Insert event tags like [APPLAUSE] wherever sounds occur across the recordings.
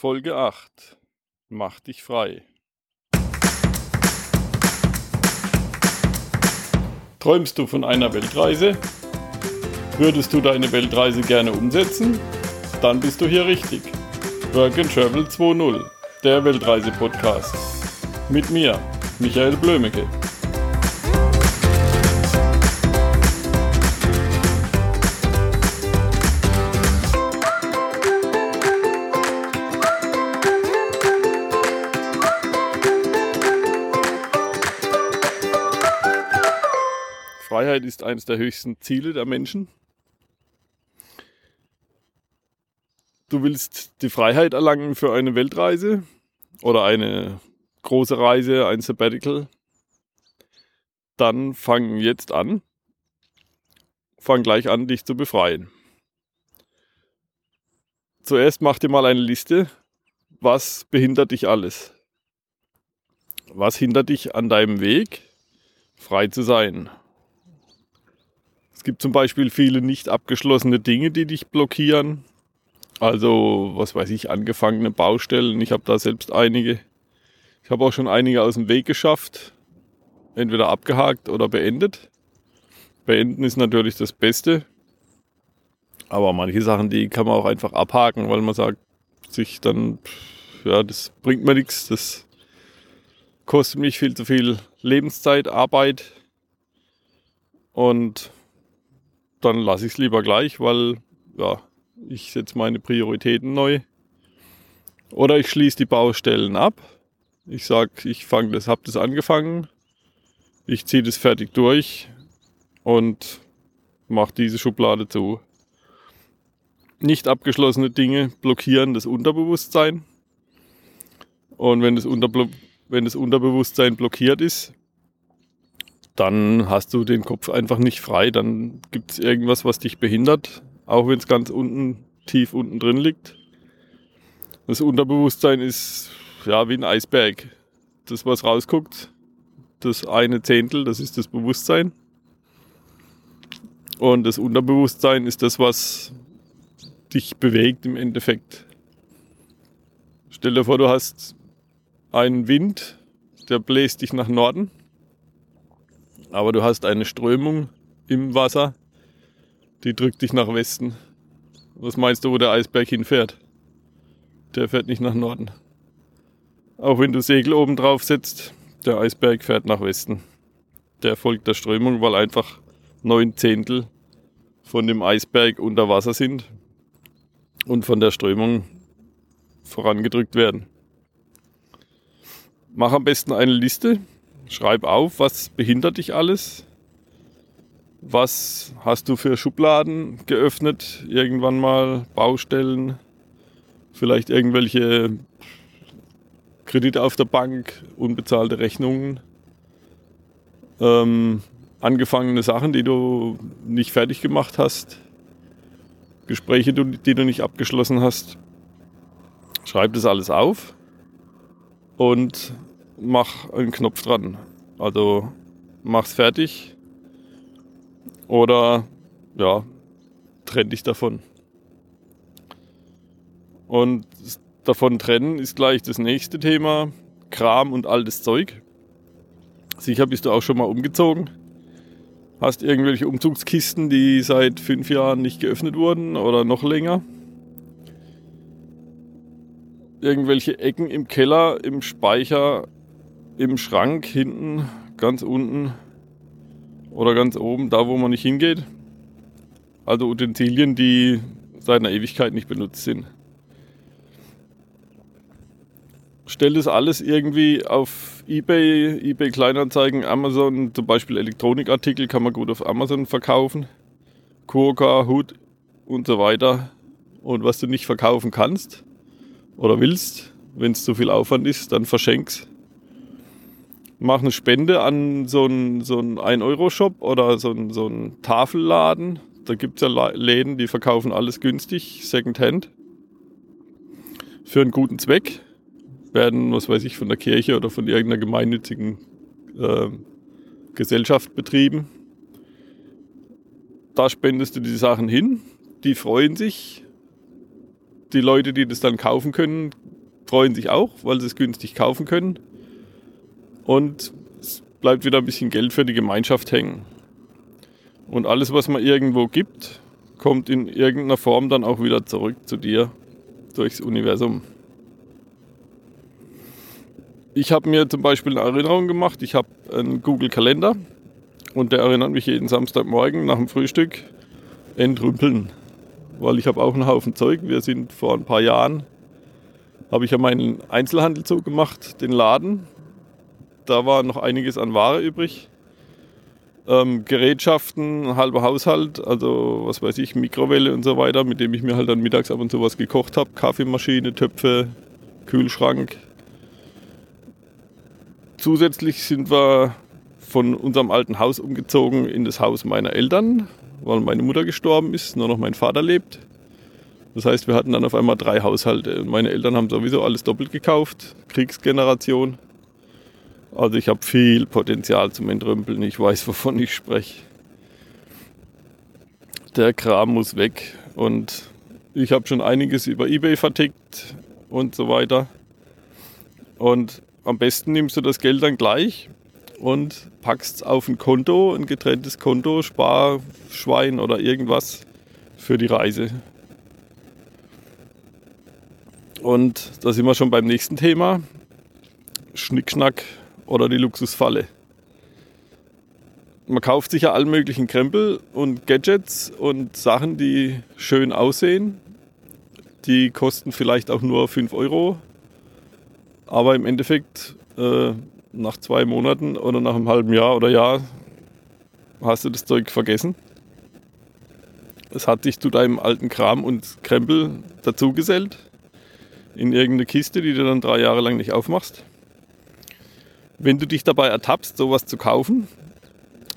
Folge 8. Mach dich frei. Träumst du von einer Weltreise? Würdest du deine Weltreise gerne umsetzen? Dann bist du hier richtig. Work and Travel 2.0, der Weltreise-Podcast. Mit mir, Michael Blömecke. Freiheit ist eines der höchsten Ziele der Menschen. Du willst die Freiheit erlangen für eine Weltreise oder eine große Reise, ein Sabbatical. Dann fang jetzt an. Fang gleich an, dich zu befreien. Zuerst mach dir mal eine Liste. Was behindert dich alles? Was hindert dich an deinem Weg, frei zu sein? Es gibt zum Beispiel viele nicht abgeschlossene Dinge, die dich blockieren. Also, was weiß ich, angefangene Baustellen. Ich habe da selbst einige. Ich habe auch schon einige aus dem Weg geschafft. Entweder abgehakt oder beendet. Beenden ist natürlich das Beste. Aber manche Sachen, die kann man auch einfach abhaken, weil man sagt, sich dann, ja, das bringt mir nichts. Das kostet mich viel zu viel Lebenszeit, Arbeit. Und dann lasse ich es lieber gleich, weil ja, ich setze meine Prioritäten neu. Oder ich schließe die Baustellen ab. Ich sage, ich das, habe das angefangen, ich ziehe das fertig durch und mache diese Schublade zu. Nicht abgeschlossene Dinge blockieren das Unterbewusstsein. Und wenn das, Unterblo wenn das Unterbewusstsein blockiert ist, dann hast du den Kopf einfach nicht frei. Dann gibt es irgendwas, was dich behindert, auch wenn es ganz unten, tief unten drin liegt. Das Unterbewusstsein ist ja wie ein Eisberg. Das, was rausguckt, das eine Zehntel, das ist das Bewusstsein. Und das Unterbewusstsein ist das, was dich bewegt im Endeffekt. Stell dir vor, du hast einen Wind, der bläst dich nach Norden aber du hast eine Strömung im Wasser, die drückt dich nach Westen. Was meinst du, wo der Eisberg hinfährt? Der fährt nicht nach Norden. Auch wenn du Segel oben drauf setzt, der Eisberg fährt nach Westen. Der folgt der Strömung, weil einfach neun Zehntel von dem Eisberg unter Wasser sind und von der Strömung vorangedrückt werden. Mach am besten eine Liste Schreib auf, was behindert dich alles? Was hast du für Schubladen geöffnet? Irgendwann mal Baustellen, vielleicht irgendwelche Kredite auf der Bank, unbezahlte Rechnungen, ähm, angefangene Sachen, die du nicht fertig gemacht hast, Gespräche, die du nicht abgeschlossen hast. Schreib das alles auf und mach einen Knopf dran. Also mach's fertig oder ja, trenn dich davon. Und davon trennen ist gleich das nächste Thema. Kram und altes Zeug. Sicher bist du auch schon mal umgezogen. Hast irgendwelche Umzugskisten, die seit fünf Jahren nicht geöffnet wurden oder noch länger irgendwelche Ecken im Keller, im Speicher im Schrank hinten, ganz unten oder ganz oben, da wo man nicht hingeht. Also Utensilien, die seit einer Ewigkeit nicht benutzt sind. Stell das alles irgendwie auf eBay, eBay Kleinanzeigen, Amazon, zum Beispiel Elektronikartikel kann man gut auf Amazon verkaufen. Kurka, Hut und so weiter. Und was du nicht verkaufen kannst oder willst, wenn es zu viel Aufwand ist, dann verschenk's mach eine Spende an so einen so 1-Euro-Shop oder so einen, so einen Tafelladen. Da gibt es ja Läden, die verkaufen alles günstig, Secondhand. Für einen guten Zweck. Werden, was weiß ich, von der Kirche oder von irgendeiner gemeinnützigen äh, Gesellschaft betrieben. Da spendest du die Sachen hin. Die freuen sich. Die Leute, die das dann kaufen können, freuen sich auch, weil sie es günstig kaufen können. Und es bleibt wieder ein bisschen Geld für die Gemeinschaft hängen. Und alles, was man irgendwo gibt, kommt in irgendeiner Form dann auch wieder zurück zu dir durchs Universum. Ich habe mir zum Beispiel eine Erinnerung gemacht. Ich habe einen Google-Kalender und der erinnert mich jeden Samstagmorgen nach dem Frühstück entrümpeln. Weil ich habe auch einen Haufen Zeug. Wir sind vor ein paar Jahren, habe ich ja meinen Einzelhandel zugemacht, den Laden. Da war noch einiges an Ware übrig. Ähm, Gerätschaften, halber Haushalt, also was weiß ich, Mikrowelle und so weiter, mit dem ich mir halt dann mittags ab und zu was gekocht habe. Kaffeemaschine, Töpfe, Kühlschrank. Zusätzlich sind wir von unserem alten Haus umgezogen in das Haus meiner Eltern, weil meine Mutter gestorben ist, nur noch mein Vater lebt. Das heißt, wir hatten dann auf einmal drei Haushalte. Meine Eltern haben sowieso alles doppelt gekauft, Kriegsgeneration. Also ich habe viel Potenzial zum Entrümpeln, ich weiß, wovon ich spreche. Der Kram muss weg und ich habe schon einiges über eBay vertickt und so weiter. Und am besten nimmst du das Geld dann gleich und packst es auf ein Konto, ein getrenntes Konto, Sparschwein oder irgendwas für die Reise. Und da sind wir schon beim nächsten Thema. Schnickschnack oder die Luxusfalle. Man kauft sich ja allen möglichen Krempel und Gadgets und Sachen, die schön aussehen. Die kosten vielleicht auch nur 5 Euro. Aber im Endeffekt äh, nach zwei Monaten oder nach einem halben Jahr oder Jahr hast du das Zeug vergessen. Es hat dich zu deinem alten Kram und Krempel dazugesellt in irgendeine Kiste, die du dann drei Jahre lang nicht aufmachst. Wenn du dich dabei ertappst, sowas zu kaufen,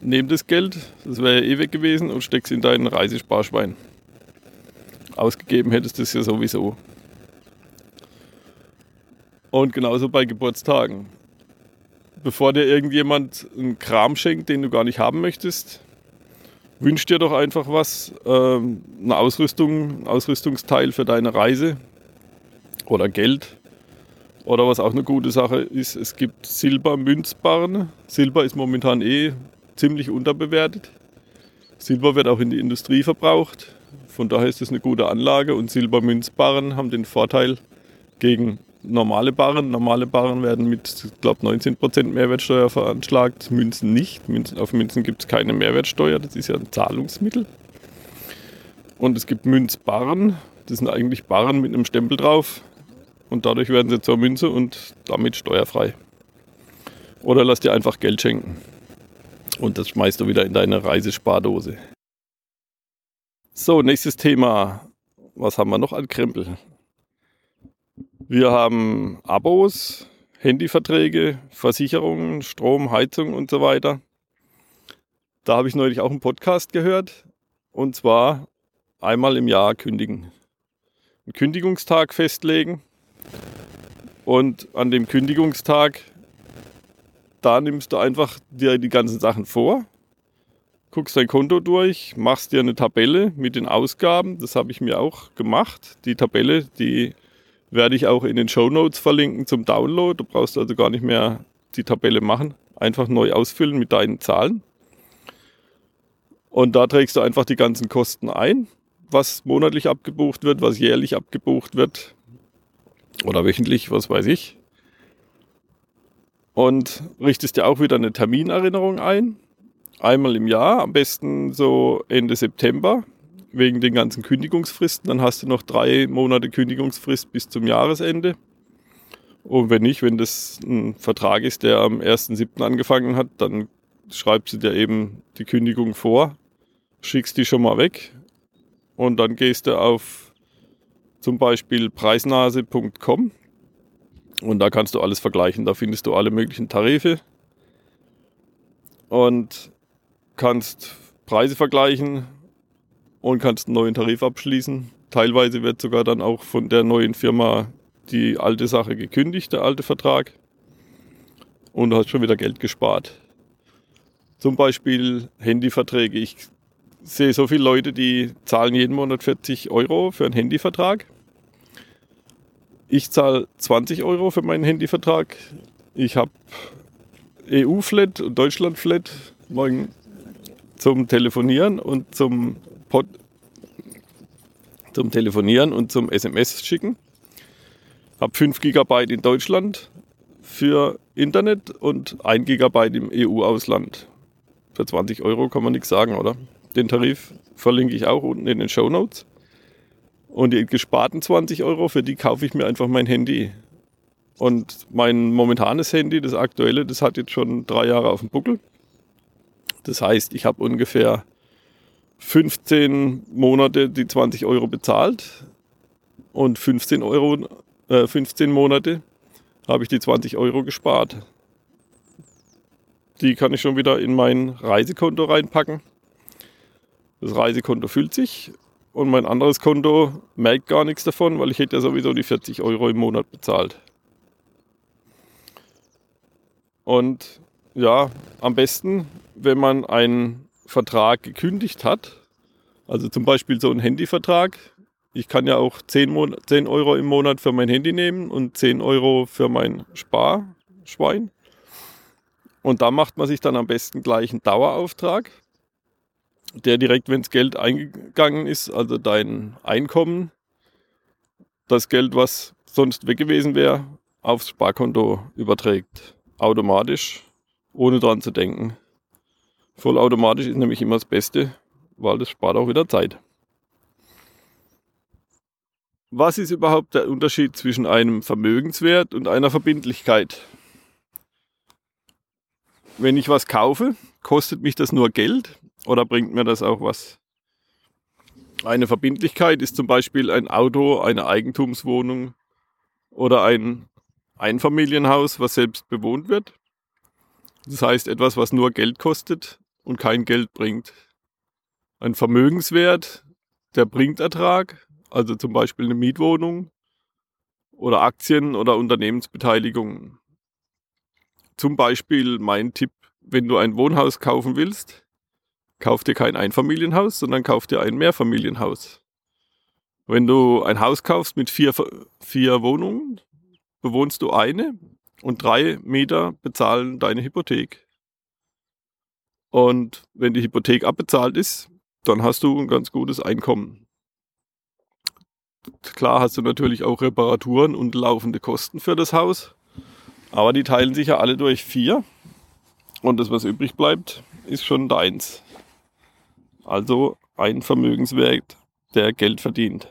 nimm das Geld, das wäre ja eh weg gewesen, und steck's in deinen Reisesparschwein. Ausgegeben hättest du es ja sowieso. Und genauso bei Geburtstagen bevor dir irgendjemand einen Kram schenkt, den du gar nicht haben möchtest, wünsch dir doch einfach was, ähm, eine Ausrüstung, ein Ausrüstungsteil für deine Reise oder Geld. Oder was auch eine gute Sache ist, es gibt Silbermünzbarren. Silber ist momentan eh ziemlich unterbewertet. Silber wird auch in die Industrie verbraucht. Von daher ist es eine gute Anlage und Silbermünzbarren haben den Vorteil gegen normale Barren. Normale Barren werden mit, ich glaube, 19% Mehrwertsteuer veranschlagt, Münzen nicht. Münzen, auf Münzen gibt es keine Mehrwertsteuer, das ist ja ein Zahlungsmittel. Und es gibt Münzbarren, das sind eigentlich Barren mit einem Stempel drauf. Und dadurch werden sie zur Münze und damit steuerfrei. Oder lass dir einfach Geld schenken. Und das schmeißt du wieder in deine Reisespardose. So, nächstes Thema. Was haben wir noch an Krempel? Wir haben Abos, Handyverträge, Versicherungen, Strom, Heizung und so weiter. Da habe ich neulich auch einen Podcast gehört. Und zwar einmal im Jahr kündigen. Einen Kündigungstag festlegen. Und an dem Kündigungstag, da nimmst du einfach dir die ganzen Sachen vor, guckst dein Konto durch, machst dir eine Tabelle mit den Ausgaben. Das habe ich mir auch gemacht. Die Tabelle, die werde ich auch in den Show Notes verlinken zum Download. Du brauchst also gar nicht mehr die Tabelle machen. Einfach neu ausfüllen mit deinen Zahlen. Und da trägst du einfach die ganzen Kosten ein, was monatlich abgebucht wird, was jährlich abgebucht wird oder wöchentlich, was weiß ich. Und richtest dir auch wieder eine Terminerinnerung ein. Einmal im Jahr, am besten so Ende September, wegen den ganzen Kündigungsfristen. Dann hast du noch drei Monate Kündigungsfrist bis zum Jahresende. Und wenn nicht, wenn das ein Vertrag ist, der am 1.7. angefangen hat, dann schreibst du dir eben die Kündigung vor, schickst die schon mal weg und dann gehst du auf zum Beispiel preisnase.com und da kannst du alles vergleichen. Da findest du alle möglichen Tarife und kannst Preise vergleichen, und kannst einen neuen Tarif abschließen. Teilweise wird sogar dann auch von der neuen Firma die alte Sache gekündigt, der alte Vertrag. Und du hast schon wieder Geld gespart. Zum Beispiel Handyverträge. Ich sehe so viele Leute, die zahlen jeden Monat 40 Euro für einen Handyvertrag. Ich zahle 20 Euro für meinen Handyvertrag. Ich habe EU-Flat und Deutschland-Flat zum Telefonieren und zum, Pod zum Telefonieren und zum SMS schicken. Habe 5 GB in Deutschland für Internet und 1 GB im EU-Ausland. Für 20 Euro kann man nichts sagen, oder? Den Tarif verlinke ich auch unten in den Show Notes. Und die gesparten 20 Euro, für die kaufe ich mir einfach mein Handy. Und mein momentanes Handy, das aktuelle, das hat jetzt schon drei Jahre auf dem Buckel. Das heißt, ich habe ungefähr 15 Monate die 20 Euro bezahlt und 15 Euro, äh, 15 Monate habe ich die 20 Euro gespart. Die kann ich schon wieder in mein Reisekonto reinpacken. Das Reisekonto füllt sich und mein anderes Konto merkt gar nichts davon, weil ich hätte ja sowieso die 40 Euro im Monat bezahlt. Und ja, am besten, wenn man einen Vertrag gekündigt hat, also zum Beispiel so einen Handyvertrag. Ich kann ja auch 10, Mon 10 Euro im Monat für mein Handy nehmen und 10 Euro für mein Sparschwein. Und da macht man sich dann am besten gleich einen Dauerauftrag der direkt, wenn das Geld eingegangen ist, also dein Einkommen, das Geld, was sonst weg gewesen wäre, aufs Sparkonto überträgt. Automatisch, ohne dran zu denken. Vollautomatisch ist nämlich immer das Beste, weil das spart auch wieder Zeit. Was ist überhaupt der Unterschied zwischen einem Vermögenswert und einer Verbindlichkeit? Wenn ich was kaufe, kostet mich das nur Geld oder bringt mir das auch was? Eine Verbindlichkeit ist zum Beispiel ein Auto, eine Eigentumswohnung oder ein Einfamilienhaus, was selbst bewohnt wird. Das heißt etwas, was nur Geld kostet und kein Geld bringt. Ein Vermögenswert, der bringt Ertrag, also zum Beispiel eine Mietwohnung oder Aktien oder Unternehmensbeteiligungen. Zum Beispiel mein Tipp, wenn du ein Wohnhaus kaufen willst, kauf dir kein Einfamilienhaus, sondern kauf dir ein Mehrfamilienhaus. Wenn du ein Haus kaufst mit vier, vier Wohnungen, bewohnst du eine und drei Mieter bezahlen deine Hypothek. Und wenn die Hypothek abbezahlt ist, dann hast du ein ganz gutes Einkommen. Klar hast du natürlich auch Reparaturen und laufende Kosten für das Haus, aber die teilen sich ja alle durch vier. Und das, was übrig bleibt, ist schon deins. Also ein Vermögenswert, der Geld verdient.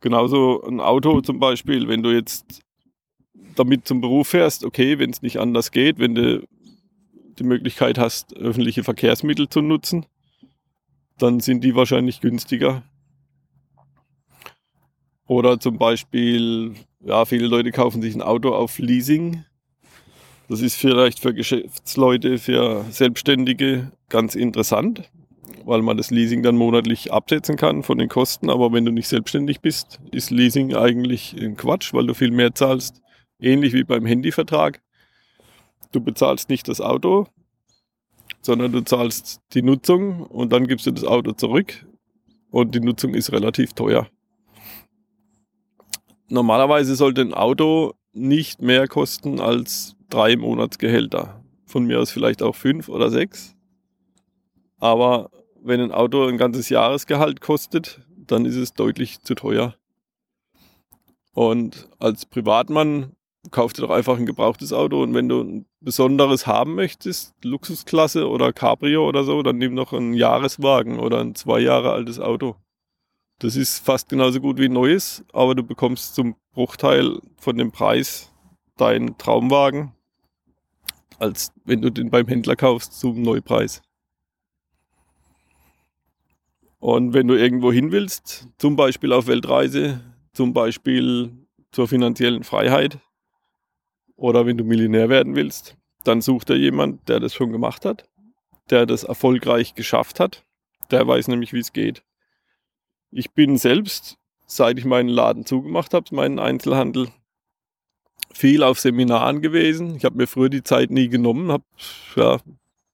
Genauso ein Auto zum Beispiel, wenn du jetzt damit zum Beruf fährst, okay, wenn es nicht anders geht, wenn du die Möglichkeit hast, öffentliche Verkehrsmittel zu nutzen, dann sind die wahrscheinlich günstiger. Oder zum Beispiel, ja, viele Leute kaufen sich ein Auto auf Leasing das ist vielleicht für Geschäftsleute, für Selbstständige ganz interessant, weil man das Leasing dann monatlich absetzen kann von den Kosten. Aber wenn du nicht selbstständig bist, ist Leasing eigentlich ein Quatsch, weil du viel mehr zahlst. Ähnlich wie beim Handyvertrag. Du bezahlst nicht das Auto, sondern du zahlst die Nutzung und dann gibst du das Auto zurück und die Nutzung ist relativ teuer. Normalerweise sollte ein Auto nicht mehr kosten als drei Monatsgehälter. Von mir aus vielleicht auch fünf oder sechs. Aber wenn ein Auto ein ganzes Jahresgehalt kostet, dann ist es deutlich zu teuer. Und als Privatmann kauf dir doch einfach ein gebrauchtes Auto und wenn du ein besonderes haben möchtest, Luxusklasse oder Cabrio oder so, dann nimm noch einen Jahreswagen oder ein zwei Jahre altes Auto. Das ist fast genauso gut wie ein neues, aber du bekommst zum Bruchteil von dem Preis deinen Traumwagen als wenn du den beim Händler kaufst zum Neupreis. Und wenn du irgendwo hin willst, zum Beispiel auf Weltreise, zum Beispiel zur finanziellen Freiheit oder wenn du Millionär werden willst, dann sucht er jemand, der das schon gemacht hat, der das erfolgreich geschafft hat. Der weiß nämlich, wie es geht. Ich bin selbst, seit ich meinen Laden zugemacht habe, meinen Einzelhandel, viel auf Seminaren gewesen. Ich habe mir früher die Zeit nie genommen, habe ja,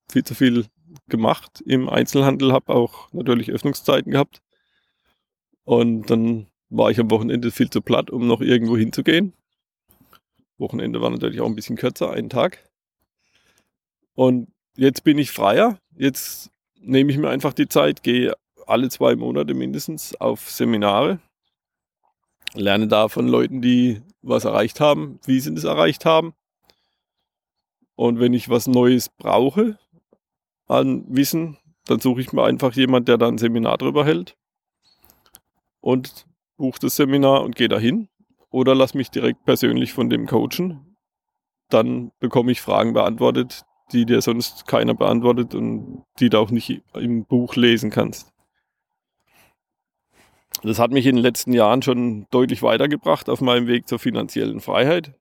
viel zu viel gemacht im Einzelhandel, habe auch natürlich Öffnungszeiten gehabt. Und dann war ich am Wochenende viel zu platt, um noch irgendwo hinzugehen. Wochenende war natürlich auch ein bisschen kürzer, einen Tag. Und jetzt bin ich freier. Jetzt nehme ich mir einfach die Zeit, gehe alle zwei Monate mindestens auf Seminare, lerne da von Leuten, die was erreicht haben, wie sie das erreicht haben. Und wenn ich was Neues brauche an Wissen, dann suche ich mir einfach jemanden, der da ein Seminar drüber hält und buche das Seminar und gehe dahin. Oder lass mich direkt persönlich von dem coachen. Dann bekomme ich Fragen beantwortet, die dir sonst keiner beantwortet und die du auch nicht im Buch lesen kannst. Das hat mich in den letzten Jahren schon deutlich weitergebracht auf meinem Weg zur finanziellen Freiheit.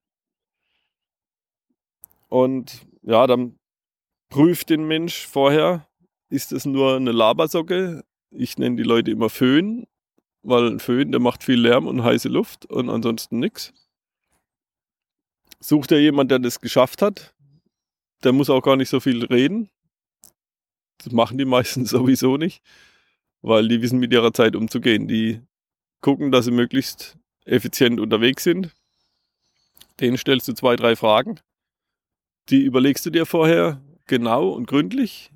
Und ja, dann prüft den Mensch vorher, ist es nur eine Labersocke? Ich nenne die Leute immer Föhn, weil ein Föhn, der macht viel Lärm und heiße Luft und ansonsten nichts. Sucht er jemand, der das geschafft hat, der muss auch gar nicht so viel reden. Das machen die meisten [LAUGHS] sowieso nicht, weil die wissen mit ihrer Zeit umzugehen. Die gucken, dass sie möglichst effizient unterwegs sind. Denen stellst du zwei, drei Fragen. Die überlegst du dir vorher genau und gründlich.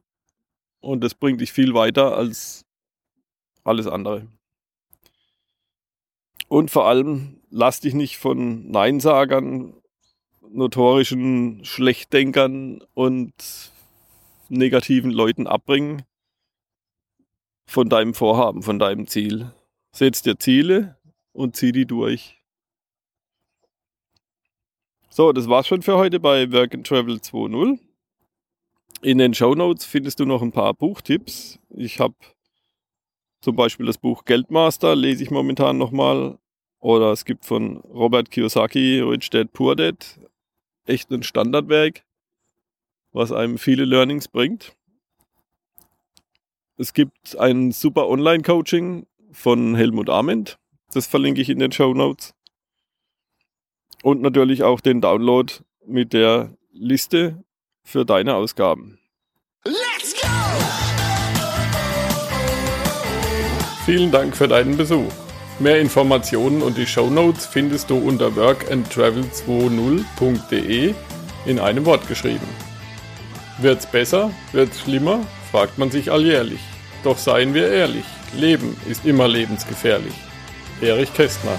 Und das bringt dich viel weiter als alles andere. Und vor allem lass dich nicht von Neinsagern notorischen Schlechtdenkern und negativen Leuten abbringen von deinem Vorhaben, von deinem Ziel. Setz dir Ziele und zieh die durch. So, das war's schon für heute bei Work and Travel 2.0. In den Show Notes findest du noch ein paar Buchtipps. Ich habe zum Beispiel das Buch Geldmaster, lese ich momentan nochmal. Oder es gibt von Robert Kiyosaki Rich Dad Poor Dad echt ein Standardwerk, was einem viele Learnings bringt. Es gibt ein super Online-Coaching von Helmut Arment. Das verlinke ich in den Show Notes. Und natürlich auch den Download mit der Liste für deine Ausgaben. Let's go! Vielen Dank für deinen Besuch. Mehr Informationen und die Show Notes findest du unter workandtravel20.de in einem Wort geschrieben. Wird's besser? Wird's schlimmer? fragt man sich alljährlich. Doch seien wir ehrlich, Leben ist immer lebensgefährlich. Erich Kästner